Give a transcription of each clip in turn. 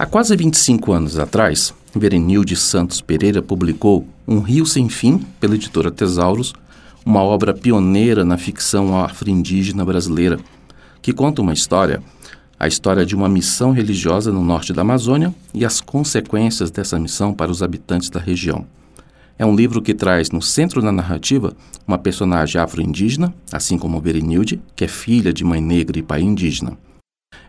Há quase 25 anos atrás, Verenilde Santos Pereira publicou Um Rio Sem Fim, pela editora Tesauros, uma obra pioneira na ficção afro-indígena brasileira, que conta uma história, a história de uma missão religiosa no norte da Amazônia e as consequências dessa missão para os habitantes da região. É um livro que traz no centro da narrativa uma personagem afro-indígena, assim como Berenilde, que é filha de mãe negra e pai indígena.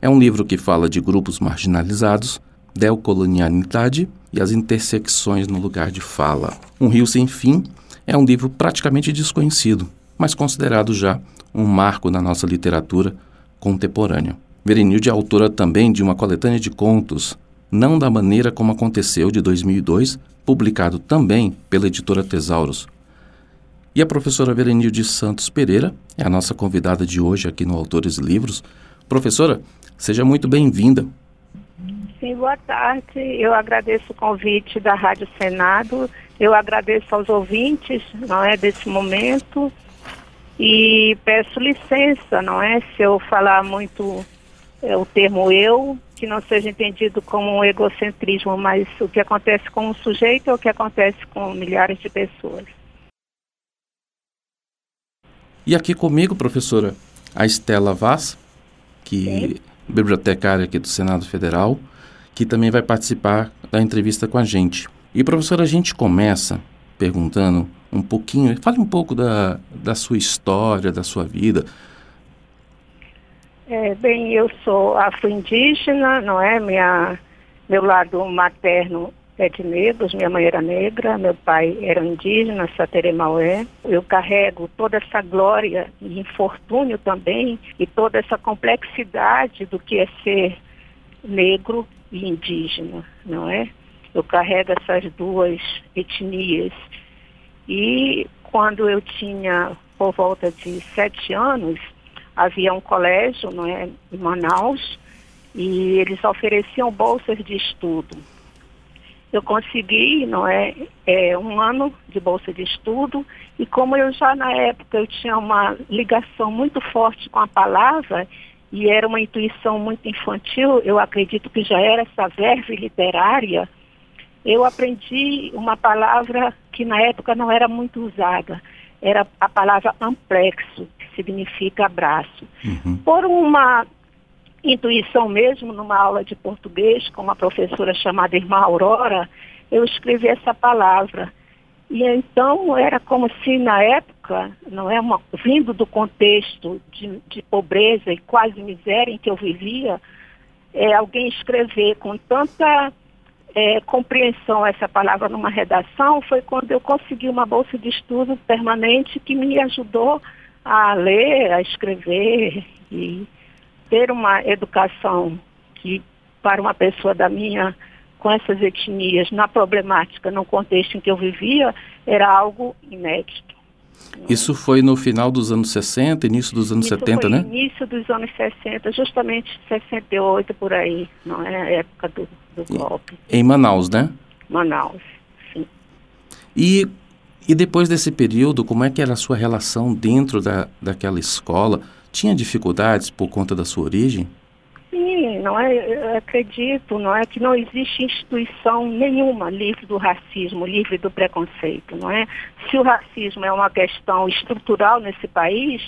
É um livro que fala de grupos marginalizados, decolonialidade e as intersecções no lugar de fala. Um Rio Sem Fim é um livro praticamente desconhecido, mas considerado já um marco na nossa literatura contemporânea. Verenilde é autora também de uma coletânea de contos, Não da Maneira Como Aconteceu, de 2002, publicado também pela editora Tesauros. E a professora Verenilde Santos Pereira é a nossa convidada de hoje aqui no Autores Livros. Professora, seja muito bem-vinda. Sim, boa tarde. Eu agradeço o convite da Rádio Senado. Eu agradeço aos ouvintes, não é, desse momento. E peço licença, não é, se eu falar muito é, o termo eu, que não seja entendido como um egocentrismo, mas o que acontece com um sujeito é o que acontece com milhares de pessoas. E aqui comigo, professora, a Estela Vaz, que Sim. bibliotecária aqui do Senado Federal, que também vai participar da entrevista com a gente. E, professora, a gente começa perguntando um pouquinho, fale um pouco da, da sua história, da sua vida. É, bem, eu sou afro-indígena, não é? Minha, meu lado materno é de negros, minha mãe era negra, meu pai era indígena, Sateremaué. Eu carrego toda essa glória e infortúnio também e toda essa complexidade do que é ser negro e indígena, não é? Eu carrego essas duas etnias. E quando eu tinha por volta de sete anos, havia um colégio não é, em Manaus e eles ofereciam bolsas de estudo. Eu consegui, não é, é, um ano de bolsa de estudo e como eu já na época eu tinha uma ligação muito forte com a palavra, e era uma intuição muito infantil, eu acredito que já era essa verve literária, eu aprendi uma palavra que na época não era muito usada, era a palavra amplexo, que significa abraço. Uhum. Por uma intuição mesmo, numa aula de português com uma professora chamada Irmã Aurora, eu escrevi essa palavra. E então era como se na época, não é uma, vindo do contexto de, de pobreza e quase miséria em que eu vivia, é, alguém escrever com tanta é, compreensão essa palavra numa redação foi quando eu consegui uma bolsa de estudo permanente que me ajudou a ler, a escrever e ter uma educação que para uma pessoa da minha com essas etnias na problemática, no contexto em que eu vivia, era algo inédito. Isso foi no final dos anos 60, início dos anos Isso 70, né? início dos anos 60, justamente 68 por aí, não é a época do, do golpe. Em Manaus, né? Manaus, sim. E, e depois desse período, como é que era a sua relação dentro da, daquela escola? Tinha dificuldades por conta da sua origem? Sim, não é, acredito, não é que não existe instituição nenhuma livre do racismo, livre do preconceito, não é? Se o racismo é uma questão estrutural nesse país,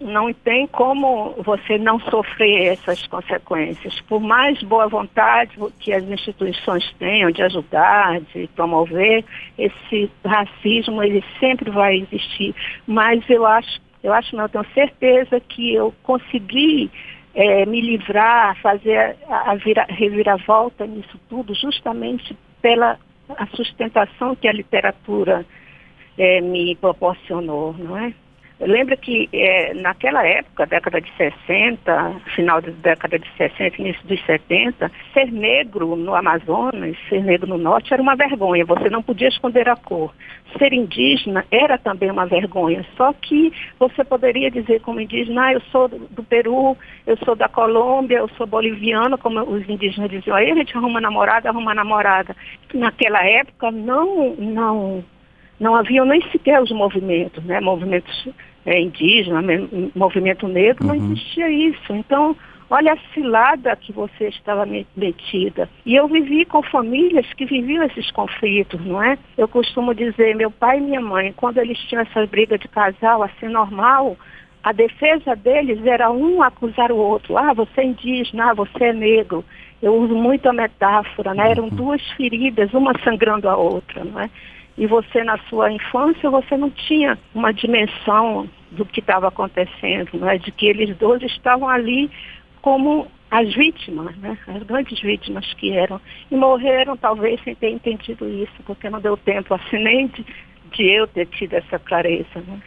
não tem como você não sofrer essas consequências. Por mais boa vontade que as instituições tenham de ajudar, de promover, esse racismo ele sempre vai existir. Mas eu acho, eu acho, não, eu tenho certeza que eu consegui é, me livrar, fazer a, a vira, reviravolta nisso tudo, justamente pela a sustentação que a literatura é, me proporcionou, não é? Lembra que é, naquela época, década de 60, final da década de 60, início dos 70, ser negro no Amazonas, ser negro no Norte era uma vergonha, você não podia esconder a cor. Ser indígena era também uma vergonha, só que você poderia dizer como indígena, ah, eu sou do Peru, eu sou da Colômbia, eu sou boliviano, como os indígenas diziam, aí a gente arruma namorada, arruma namorada. Naquela época não, não não haviam nem sequer os movimentos, né? movimentos é, indígenas, movimento negro, uhum. não existia isso. Então, Olha a cilada que você estava metida. E eu vivi com famílias que viviam esses conflitos, não é? Eu costumo dizer, meu pai e minha mãe, quando eles tinham essa briga de casal assim normal, a defesa deles era um acusar o outro. Ah, você é indígena, ah, você é negro. Eu uso muito a metáfora, né? Eram uhum. duas feridas, uma sangrando a outra, não é? E você, na sua infância, você não tinha uma dimensão do que estava acontecendo, não é? De que eles dois estavam ali como as vítimas, né? As grandes vítimas que eram. E morreram, talvez, sem ter entendido isso, porque não deu tempo assim nem de, de eu ter tido essa clareza, né?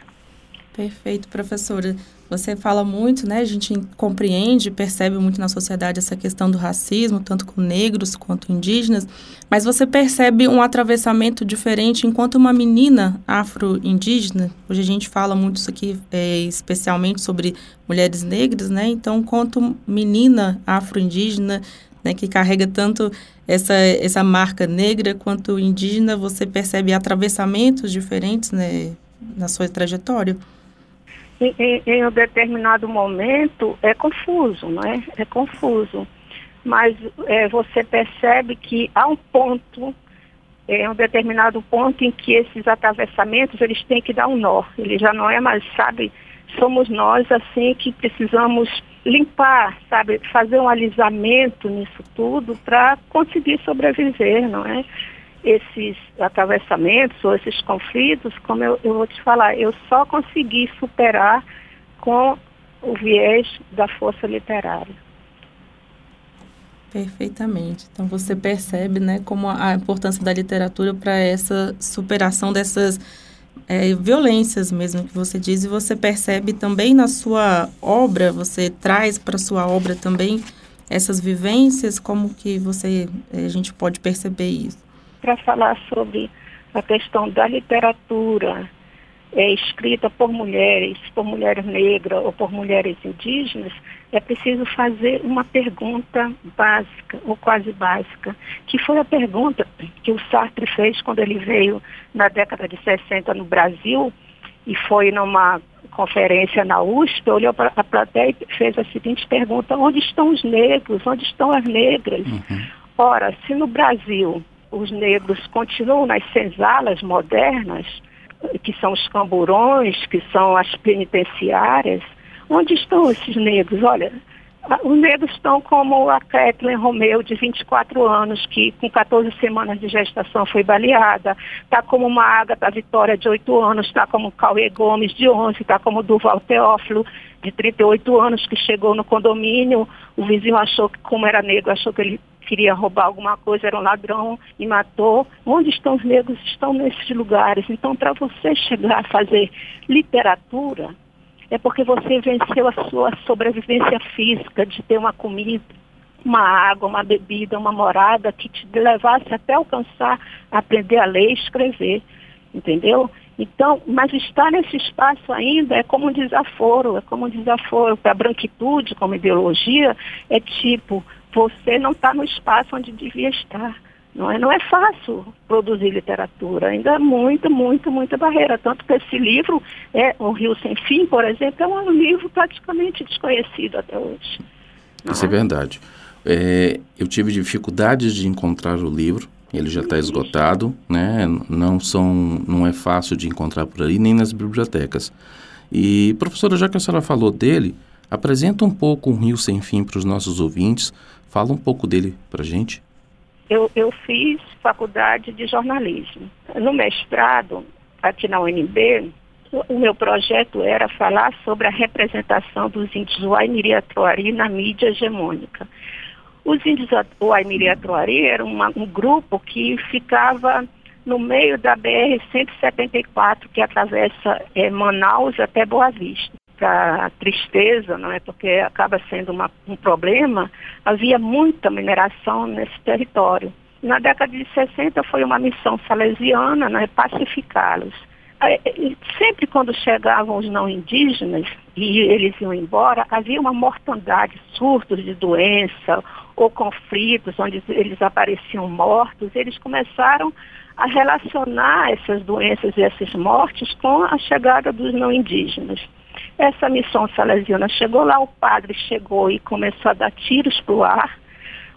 Perfeito, professora. Você fala muito, né? A gente compreende, percebe muito na sociedade essa questão do racismo, tanto com negros quanto indígenas, mas você percebe um atravessamento diferente enquanto uma menina afro-indígena. Hoje a gente fala muito isso aqui, é, especialmente sobre mulheres negras, né? Então, enquanto menina afro-indígena, né, que carrega tanto essa, essa marca negra quanto indígena, você percebe atravessamentos diferentes, né, na sua trajetória em, em, um determinado momento é confuso, não é? É confuso. Mas é, você percebe que há um ponto, é um determinado ponto em que esses atravessamentos eles têm que dar um nó. Ele já não é mais, sabe, somos nós assim que precisamos limpar, sabe, fazer um alisamento nisso tudo para conseguir sobreviver, não é? Esses atravessamentos ou esses conflitos, como eu, eu vou te falar, eu só consegui superar com o viés da força literária. Perfeitamente. Então você percebe, né, como a importância da literatura para essa superação dessas é, violências mesmo que você diz e você percebe também na sua obra, você traz para sua obra também essas vivências, como que você é, a gente pode perceber isso? Para falar sobre a questão da literatura é, escrita por mulheres, por mulheres negras ou por mulheres indígenas, é preciso fazer uma pergunta básica, ou quase básica, que foi a pergunta que o Sartre fez quando ele veio na década de 60 no Brasil e foi numa conferência na USP, olhou para a plateia e fez a seguinte pergunta, onde estão os negros, onde estão as negras? Uhum. Ora, se no Brasil os negros continuam nas senzalas modernas, que são os camburões, que são as penitenciárias. Onde estão esses negros? Olha, os negros estão como a Kathleen Romeu, de 24 anos, que com 14 semanas de gestação foi baleada. Está como uma Agatha Vitória, de 8 anos. Está como Cauê Gomes, de 11. Está como Duval Teófilo, de 38 anos, que chegou no condomínio. O vizinho achou que, como era negro, achou que ele queria roubar alguma coisa, era um ladrão e matou. Onde estão os negros? Estão nesses lugares. Então, para você chegar a fazer literatura, é porque você venceu a sua sobrevivência física de ter uma comida, uma água, uma bebida, uma morada que te levasse até alcançar, aprender a ler e escrever. Entendeu? Então, mas estar nesse espaço ainda é como um desaforo, é como um desaforo para a branquitude como ideologia, é tipo, você não está no espaço onde devia estar. Não é, não é fácil produzir literatura, ainda é muita, muita, muita barreira. Tanto que esse livro, é O Rio Sem Fim, por exemplo, é um livro praticamente desconhecido até hoje. Isso é, é verdade. É, eu tive dificuldades de encontrar o livro, ele já está esgotado, né? Não são, não é fácil de encontrar por aí nem nas bibliotecas. E professora, já que a senhora falou dele, apresenta um pouco o Rio Sem Fim para os nossos ouvintes Fala um pouco dele para gente. Eu, eu fiz faculdade de jornalismo. No mestrado, aqui na UNB, o meu projeto era falar sobre a representação dos índios Waimiri Atuari na mídia hegemônica. Os índios Waimiri Atuari eram uma, um grupo que ficava no meio da BR-174, que atravessa é, Manaus até Boa Vista para tristeza, não é? Porque acaba sendo uma, um problema, havia muita mineração nesse território. Na década de 60 foi uma missão salesiana, né, pacificá-los. Sempre quando chegavam os não indígenas e eles iam embora, havia uma mortandade, surtos de doença ou conflitos onde eles apareciam mortos. Eles começaram a relacionar essas doenças e essas mortes com a chegada dos não indígenas. Essa missão salesiana chegou lá, o padre chegou e começou a dar tiros para o ar.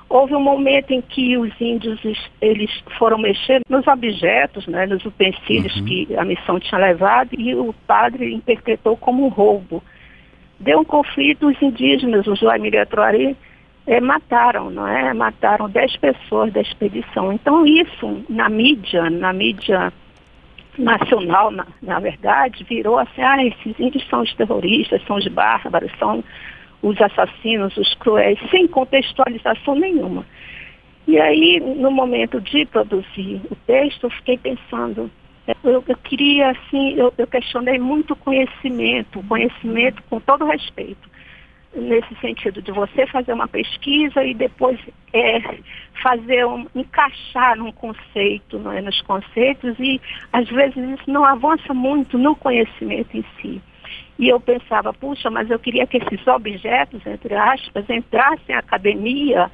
Houve um momento em que os índios eles foram mexer nos objetos, né, nos utensílios uhum. que a missão tinha levado e o padre interpretou como um roubo. Deu um conflito, os indígenas, os Joaimiriatuari, é, mataram, não é? Mataram 10 pessoas da expedição. Então isso, na mídia, na mídia nacional, na, na verdade, virou assim, ah, esses índios são os terroristas, são os bárbaros, são os assassinos, os cruéis, sem contextualização nenhuma. E aí, no momento de produzir o texto, eu fiquei pensando, eu, eu queria, assim, eu, eu questionei muito conhecimento, conhecimento com todo respeito nesse sentido de você fazer uma pesquisa e depois é, fazer um, encaixar num conceito, não é, nos conceitos e às vezes isso não avança muito no conhecimento em si. E eu pensava, puxa, mas eu queria que esses objetos, entre aspas, entrassem na academia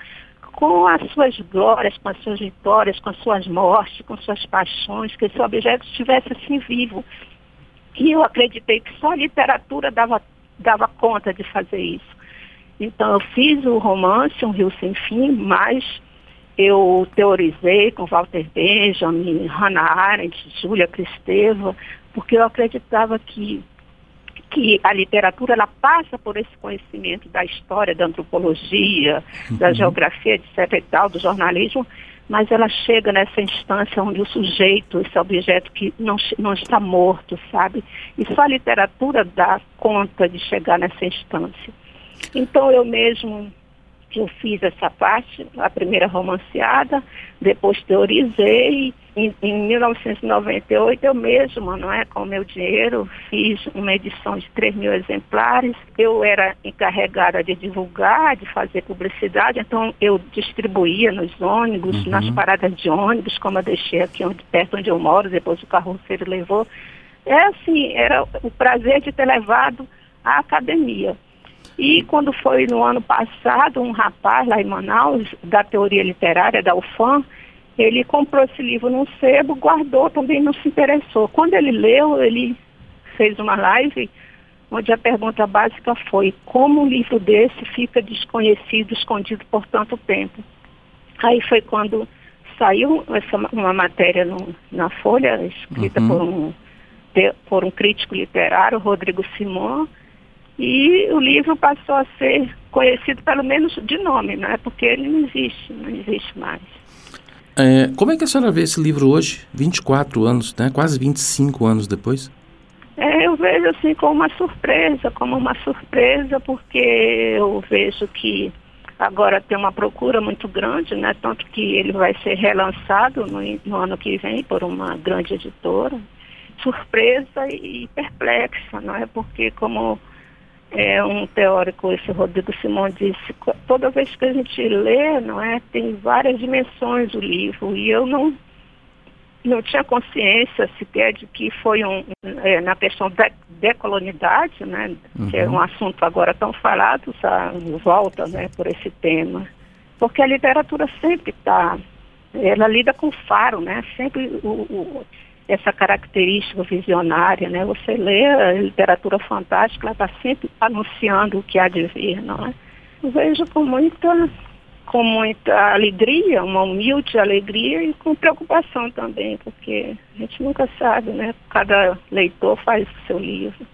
com as suas glórias, com as suas vitórias, com as suas mortes, com suas paixões, que esse objeto estivesse assim vivo. E eu acreditei que só a literatura dava dava conta de fazer isso. Então eu fiz o romance Um Rio Sem Fim, mas eu teorizei com Walter Benjamin, Hannah Arendt, Júlia Cristeva, porque eu acreditava que, que a literatura ela passa por esse conhecimento da história, da antropologia, uhum. da geografia, etc. e tal, do jornalismo, mas ela chega nessa instância onde o sujeito, esse objeto que não, não está morto, sabe? E só a literatura dá conta de chegar nessa instância. Então eu mesmo eu fiz essa parte, a primeira romanceada, depois teorizei. Em, em 1998 eu mesma, não é, com o meu dinheiro, fiz uma edição de 3 mil exemplares. Eu era encarregada de divulgar, de fazer publicidade, então eu distribuía nos ônibus, uhum. nas paradas de ônibus, como eu deixei aqui onde, perto onde eu moro, depois o carroceiro levou. É assim, era o prazer de ter levado à academia. E quando foi no ano passado, um rapaz lá em Manaus, da teoria literária, da UFAM, ele comprou esse livro num sebo, guardou, também não se interessou. Quando ele leu, ele fez uma live onde a pergunta básica foi como um livro desse fica desconhecido, escondido por tanto tempo. Aí foi quando saiu essa, uma matéria no, na Folha, escrita uhum. por, um, por um crítico literário, Rodrigo Simon, e o livro passou a ser conhecido pelo menos de nome, né? Porque ele não existe, não existe mais. É, como é que a senhora vê esse livro hoje, 24 anos, né? quase 25 anos depois? É, eu vejo assim como uma surpresa, como uma surpresa, porque eu vejo que agora tem uma procura muito grande, né? Tanto que ele vai ser relançado no, no ano que vem por uma grande editora. Surpresa e perplexa, não é? Porque como é, um teórico, esse Rodrigo Simão, disse, toda vez que a gente lê, não é, tem várias dimensões o livro, e eu não, não tinha consciência sequer de que foi um, é, na questão da decolonidade, né, uhum. que é um uhum. assunto agora tão falado, volta né, por esse tema, porque a literatura sempre está, ela lida com faro, né, sempre o, o essa característica visionária, né? Você lê a literatura fantástica, ela está sempre anunciando o que há de vir, não é? Eu vejo com muita, com muita alegria, uma humilde alegria e com preocupação também, porque a gente nunca sabe, né? Cada leitor faz o seu livro.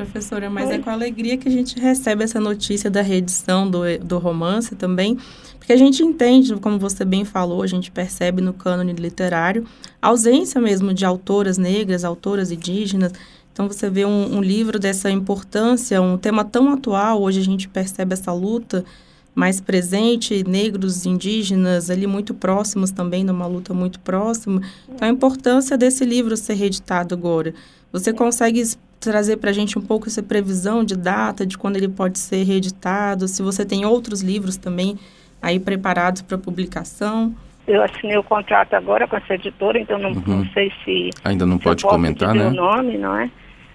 Professora, mas é com alegria que a gente recebe essa notícia da reedição do, do romance também, porque a gente entende, como você bem falou, a gente percebe no cânone literário, a ausência mesmo de autoras negras, autoras indígenas. Então, você vê um, um livro dessa importância, um tema tão atual, hoje a gente percebe essa luta mais presente, negros, indígenas, ali muito próximos também, numa luta muito próxima. Então, a importância desse livro ser reeditado agora. Você consegue trazer para a gente um pouco essa previsão de data, de quando ele pode ser reeditado, se você tem outros livros também aí preparados para publicação? Eu assinei o contrato agora com essa editora, então não, uhum. não sei se ainda não pode comentar, né? O nome, não é?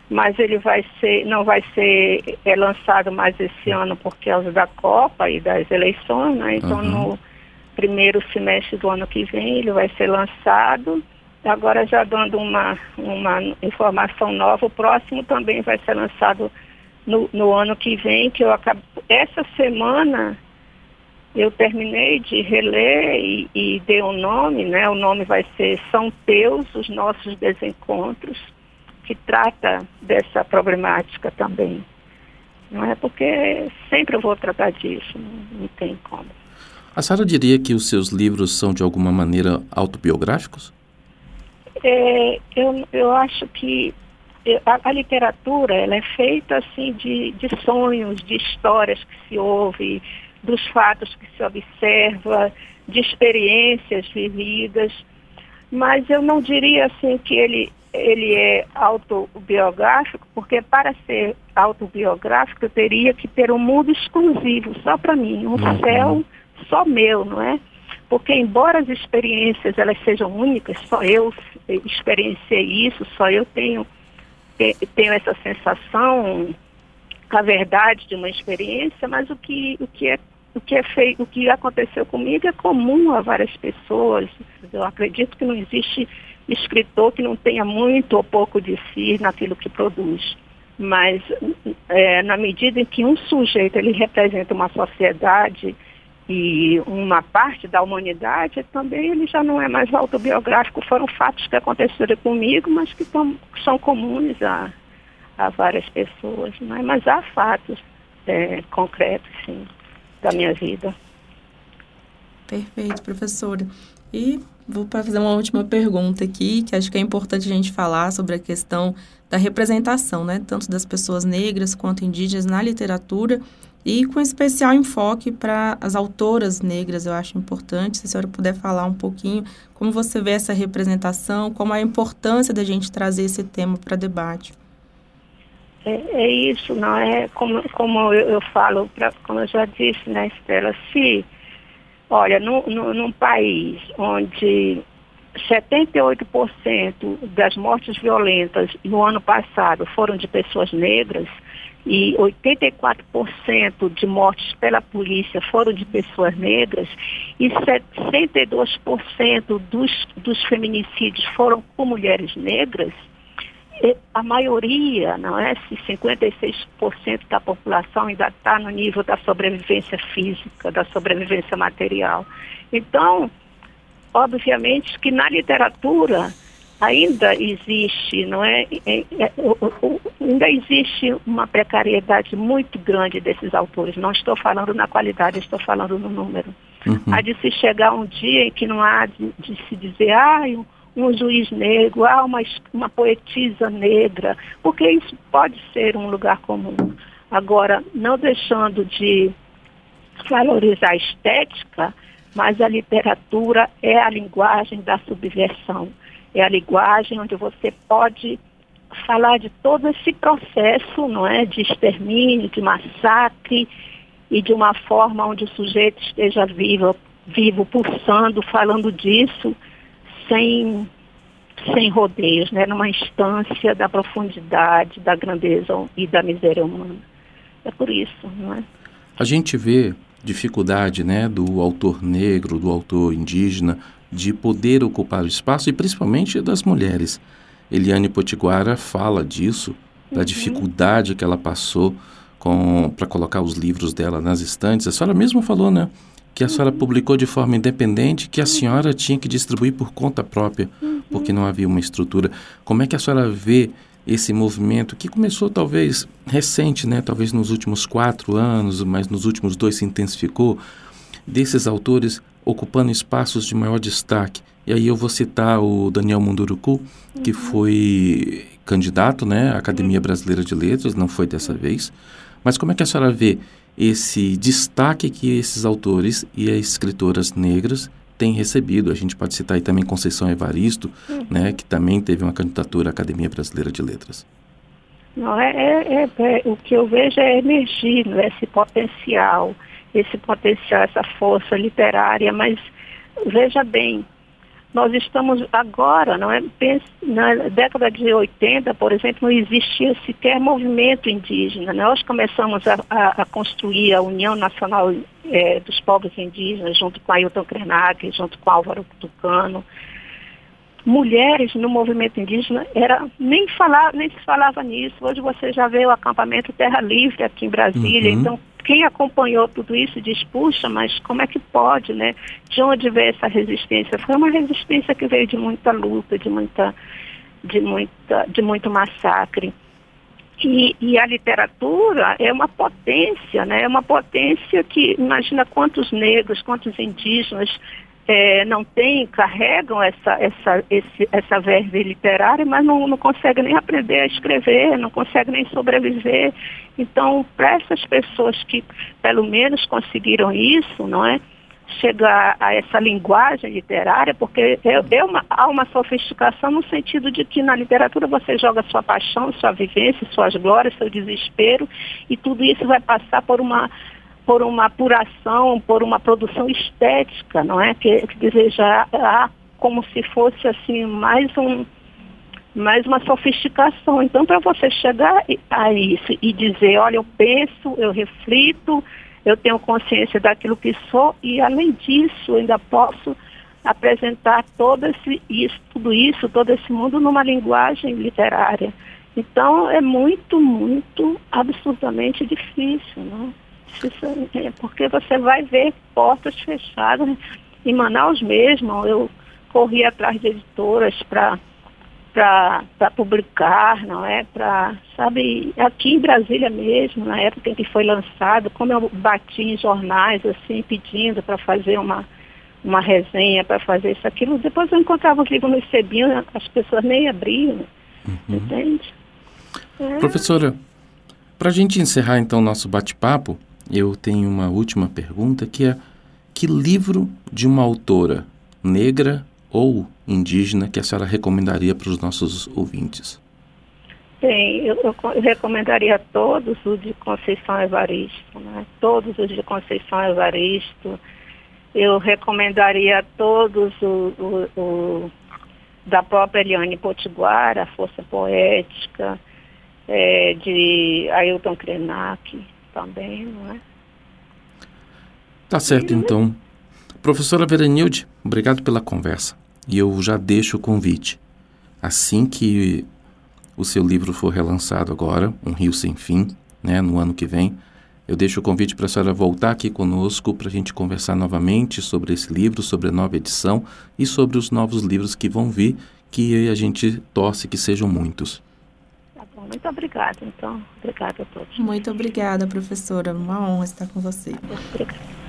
Mas ele vai ser, não vai ser é, lançado mais esse ano por causa da Copa e das eleições, né? Então uhum. no primeiro semestre do ano que vem ele vai ser lançado agora já dando uma, uma informação nova, o próximo também vai ser lançado no, no ano que vem, que eu acabo. Essa semana eu terminei de reler e, e dei um nome, né? O nome vai ser São Teus, os nossos desencontros, que trata dessa problemática também. Não é porque sempre eu vou tratar disso, não, não tem como. A senhora diria que os seus livros são de alguma maneira autobiográficos? É, eu, eu acho que a, a, literatura ela é feita assim de, de sonhos, de histórias que se ouve, dos fatos que se observa, de experiências vividas, mas eu não diria assim que ele, ele é autobiográfico, porque para ser autobiográfico eu teria que ter um mundo exclusivo, só para mim, um uhum. céu só meu, não é? Porque embora as experiências elas sejam únicas, só eu experienciei isso, só eu tenho, tenho essa sensação, a verdade de uma experiência, mas o que, o que é o que é feito, o que aconteceu comigo é comum a várias pessoas. Eu acredito que não existe escritor que não tenha muito ou pouco de si naquilo que produz. Mas é, na medida em que um sujeito ele representa uma sociedade e uma parte da humanidade, também ele já não é mais autobiográfico. Foram fatos que aconteceram comigo, mas que tão, são comuns a, a várias pessoas. Né? Mas há fatos é, concretos, sim, da minha vida. Perfeito, professora. E vou fazer uma última pergunta aqui, que acho que é importante a gente falar sobre a questão da representação, né, tanto das pessoas negras quanto indígenas na literatura e com especial enfoque para as autoras negras, eu acho importante, se a senhora puder falar um pouquinho como você vê essa representação, como a importância da gente trazer esse tema para debate. É, é, isso, não é? Como, como eu, eu falo, pra, como eu já disse, né, Estela, se, olha, no, no, num país onde 78% das mortes violentas no ano passado foram de pessoas negras, e 84% de mortes pela polícia foram de pessoas negras e 62% dos, dos feminicídios foram com mulheres negras, a maioria, não é? Se 56% da população ainda está no nível da sobrevivência física, da sobrevivência material. Então, obviamente que na literatura ainda existe, não é? é, ainda existe uma precariedade muito grande desses autores. Não estou falando na qualidade, estou falando no número. Uhum. Há de se chegar um dia em que não há de, de se dizer, ah, um, um juiz negro, ah, uma, uma poetisa negra, porque isso pode ser um lugar comum. Agora, não deixando de valorizar a estética, mas a literatura é a linguagem da subversão é a linguagem onde você pode falar de todo esse processo, não é, de extermínio, de massacre e de uma forma onde o sujeito esteja vivo, vivo pulsando, falando disso sem sem rodeios, né, numa instância da profundidade, da grandeza e da miséria humana. É por isso, não é? A gente vê dificuldade, né, do autor negro, do autor indígena de poder ocupar o espaço e principalmente das mulheres. Eliane Potiguara fala disso, da uhum. dificuldade que ela passou para colocar os livros dela nas estantes. A senhora mesmo falou, né? Que a senhora uhum. publicou de forma independente, que a senhora tinha que distribuir por conta própria, uhum. porque não havia uma estrutura. Como é que a senhora vê esse movimento que começou talvez recente, né? Talvez nos últimos quatro anos, mas nos últimos dois se intensificou, desses autores ocupando espaços de maior destaque. E aí eu vou citar o Daniel Munduruku, que uhum. foi candidato né, à Academia Brasileira de Letras, não foi dessa vez. Mas como é que a senhora vê esse destaque que esses autores e as escritoras negras têm recebido? A gente pode citar aí também Conceição Evaristo, uhum. né, que também teve uma candidatura à Academia Brasileira de Letras. Não, é, é, é, é o que eu vejo é emergir, né, esse potencial esse potencial, essa força literária, mas veja bem, nós estamos agora, não é? Na década de 80, por exemplo, não existia sequer movimento indígena. Né? Nós começamos a, a, a construir a União Nacional é, dos Povos Indígenas, junto com Ailton Krenak, junto com Álvaro Tucano. mulheres no movimento indígena era nem falar nem se falava nisso hoje você já vê o acampamento Terra Livre aqui em Brasília uhum. então quem acompanhou tudo isso diz puxa mas como é que pode né? De onde veio essa resistência? Foi uma resistência que veio de muita luta de muita de muita de muito massacre. E, e, a literatura é uma potência, né? É uma potência que imagina quantos negros, quantos indígenas é, não têm, carregam essa, essa, esse, essa verve literária, mas não, não conseguem nem aprender a escrever, não conseguem nem sobreviver. Então, para essas pessoas que pelo menos conseguiram isso, não é? chegar a essa linguagem literária, porque é, é uma, há uma sofisticação no sentido de que na literatura você joga sua paixão, sua vivência, suas glórias, seu desespero, e tudo isso vai passar por uma por uma apuração, por uma produção estética, não é? Que, que como se fosse assim mais um mais uma sofisticação. Então, para você chegar a isso e dizer, olha, eu penso, eu reflito, eu tenho consciência daquilo que sou e, além disso, ainda posso apresentar todo esse, isso, tudo isso, todo esse mundo numa linguagem literária. Então, é muito, muito, absurdamente difícil, né? É porque você vai ver portas fechadas. Em Manaus mesmo, eu corri atrás de editoras para para publicar, não é? Para, sabe, aqui em Brasília mesmo, na época em que foi lançado, como eu bati em jornais, assim, pedindo para fazer uma, uma resenha, para fazer isso, aquilo, depois eu encontrava os livros no Cebinho, as pessoas nem abriam, uhum. entende? É. Professora, para a gente encerrar então nosso bate-papo, eu tenho uma última pergunta que é: que livro de uma autora negra ou indígena que a senhora recomendaria para os nossos ouvintes? Bem, eu, eu, recomendaria todos os de Conceição Evaristo, né? todos os de Conceição Evaristo. Eu recomendaria todos o, o, o da própria Eliane Potiguara, Força Poética, é, de Ailton Krenak também, não é? Tá certo, então. Professora Verenilde, obrigado pela conversa. E eu já deixo o convite. Assim que o seu livro for relançado agora, Um Rio Sem Fim, né, no ano que vem, eu deixo o convite para a senhora voltar aqui conosco para a gente conversar novamente sobre esse livro, sobre a nova edição e sobre os novos livros que vão vir, que a gente torce que sejam muitos. Muito obrigada, então. Obrigada a todos. Muito obrigada, professora. Uma honra estar com você. Obrigada.